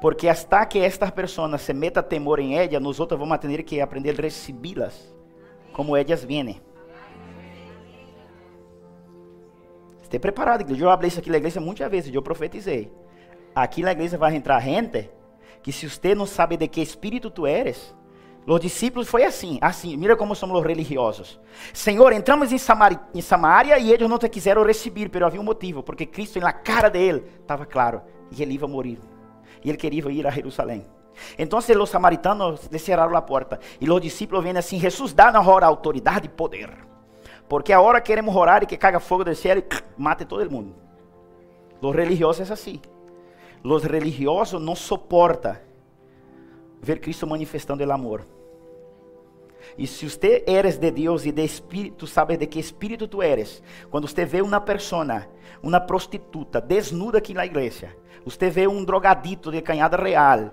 Porque hasta que estas pessoas se meta temor em ella, nós outros vamos ter que aprender a recebê-las como elas vêm. Esteja preparado, igreja. Eu falei isso aqui na igreja muitas vezes, eu profetizei. Aqui na igreja vai entrar gente que se você não sabe de que espírito tu eres, os discípulos foi assim, assim. Mira como somos os religiosos. Senhor, entramos em, em Samaria e eles não te quiseram receber, mas havia um motivo, porque Cristo na cara dele estava claro e ele ia morrer. E ele queria ir a Jerusalém. Então os samaritanos cerraram a porta e os discípulos vêm assim: Jesus, dá-nos agora autoridade e poder. Porque agora queremos orar e que caga fogo do céu e mate todo mundo. Os religiosos é assim. Os religiosos não suportam ver Cristo manifestando o amor. E se você eres de Deus e de espírito, sabe de que espírito tu eres. Quando você vê uma pessoa, uma prostituta, desnuda aqui na igreja, você vê um drogadito de canhada real,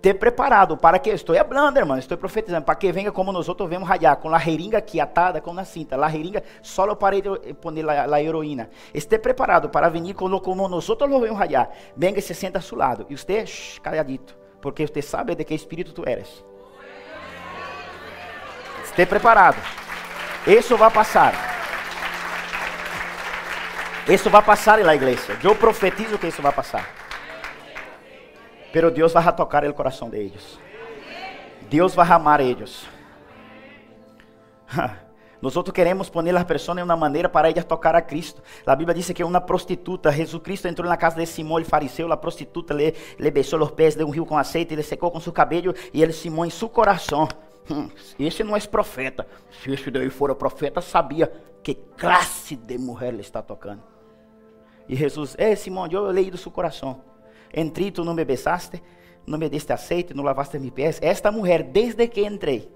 ter preparado para que estou falando, irmão, estou profetizando, para que venha como nós outros vemos raiar, com a jeringa aqui atada com a cinta, a jeringa só para poner a, heroína. Esteja preparado para vir como, nós outros vemos raiar. Venga e se senta a seu lado. E você, shh, calladito, porque você sabe de que espírito tu eres. Esteja preparado. Isso vai passar. Isso vai passar na igreja. Eu profetizo que isso vai passar. Pero Deus vai tocar o coração deles. Deus vai amar eles. [laughs] Nós queremos poner as pessoas de uma maneira para elas tocar a Cristo. A Bíblia diz que uma prostituta, Jesus Cristo entrou na casa de Simão, o fariseu, a prostituta le, le os pés de um rio com aceite, ele secou com seu cabelo e ele Simão em seu coração. Hum, esse não é profeta. Se esse daí for profeta, sabia que classe de mulher ele está tocando. E Jesus, é Simão, eu leí do seu coração. Entrei, tu não me besaste, não me deste aceite, não lavaste meus pés. Esta mulher, desde que entrei,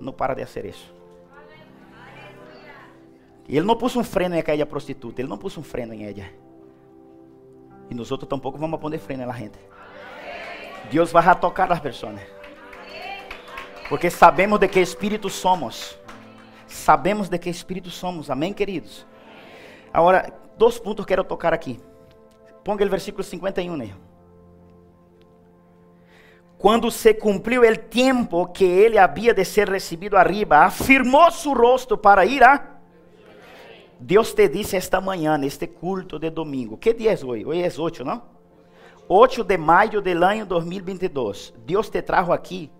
não para de fazer isso. Ele não pôs um freno em aquela prostituta, ele não pôs um freno em ela. E nós outros tampouco vamos pôr freno na gente. Deus vai tocar as pessoas. Porque sabemos de que espírito somos. Sabemos de que espírito somos. Amém, queridos? Agora, dois pontos quero tocar aqui. Ponga o versículo 51, né? quando se cumpriu o tempo que ele havia de ser recebido arriba, afirmou seu rosto para ir a. Deus te disse esta manhã, neste culto de domingo. Que dia é hoje? Hoje é 8, não? 8 de maio do ano 2022. Deus te trajo aqui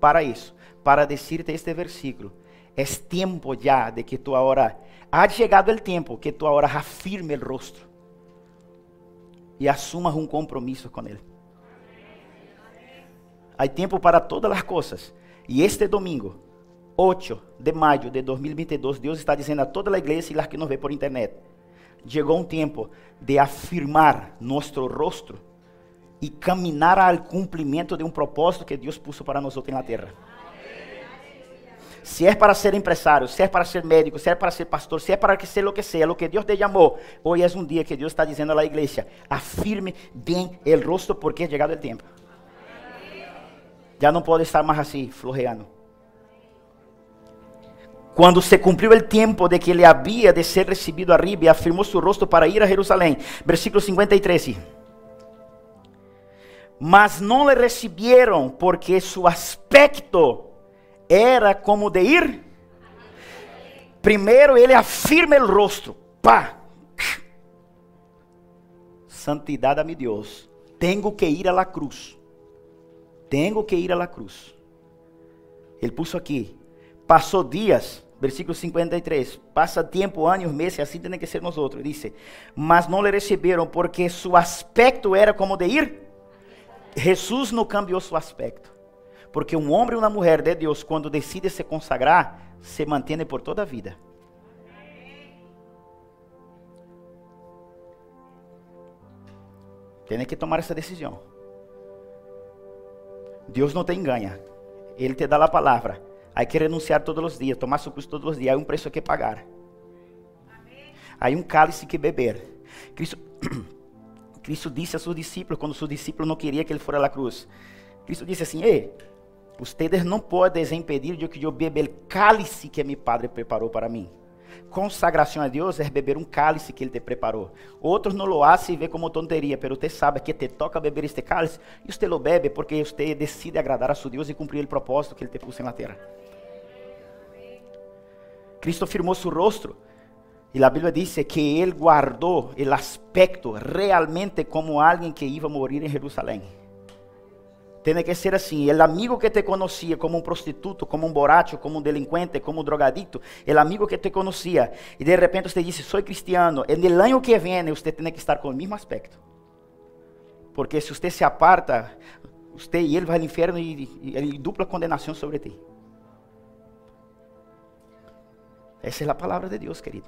para isso, para dizer-te este versículo. É tempo já de que tu agora. Ha chegado o tempo que tu agora afirme o rosto e assumas um compromisso com Ele. Há tempo para todas as coisas. E este domingo, 8 de maio de 2022, Deus está dizendo a toda a igreja e las que nos vê por internet: chegou um tempo de afirmar nosso rosto e caminhar ao cumprimento de um propósito que Deus puso para nós na terra. Se é para ser empresário, se é para ser médico, se é para ser pastor, se é para que ser o que seja, o que Deus te chamou, hoje é um dia que Deus está dizendo à igreja: afirme bem o rosto, porque é chegado o tempo. Já não pode estar mais assim, floreando. Quando se cumpriu o tempo de que ele havia de ser recebido arriba e afirmou seu rosto para ir a Jerusalém. Versículo 53. Mas não le receberam porque seu aspecto era como de ir. Primeiro ele afirma o rosto. Pá. Santidade a mi Deus. Tenho que ir a la cruz. Tengo que ir a la cruz. Ele puso aqui. Passou dias, versículo 53. Passa tempo, anos, meses, assim tem que ser nós outros. Dice: Mas não le receberam, porque seu aspecto era como de ir. Jesus não cambiou seu aspecto. Porque um homem e uma mulher de Deus, quando decide se consagrar, se mantém por toda a vida. Tem que tomar essa decisão. Deus não te engana. Ele te dá a palavra. Há que renunciar todos os dias, tomar cruz todos os dias. Há um preço que pagar. Há um cálice que beber. Cristo, [clears throat] Cristo disse a seus discípulos, quando seus discípulos não queriam que ele fosse à cruz. Cristo disse assim: Ei, Ustedes não podem impedir de que eu beba o cálice que meu Padre preparou para mim. Consagração a Deus é beber um cálice que Ele te preparou. Outros não lo fazem e vê como tonteria, mas você sabe que te toca beber este cálice e você lo bebe porque você decide agradar a seu Deus e cumprir o propósito que Ele te pôs na terra. Cristo firmou seu rosto e a Bíblia diz que Ele guardou o aspecto realmente como alguém que ia morrer em Jerusalém. Tem que ser assim. O amigo que te conhecia como um prostituto, como um borracho, como um delinquente, como um drogadito, o amigo que te conhecia, e de repente você disse, sou cristiano, e no ano que vem você tem que estar com o mesmo aspecto. Porque se você se aparta, você e ele vai ao inferno e, e dupla condenação sobre ti. Essa é a palavra de Deus, querido.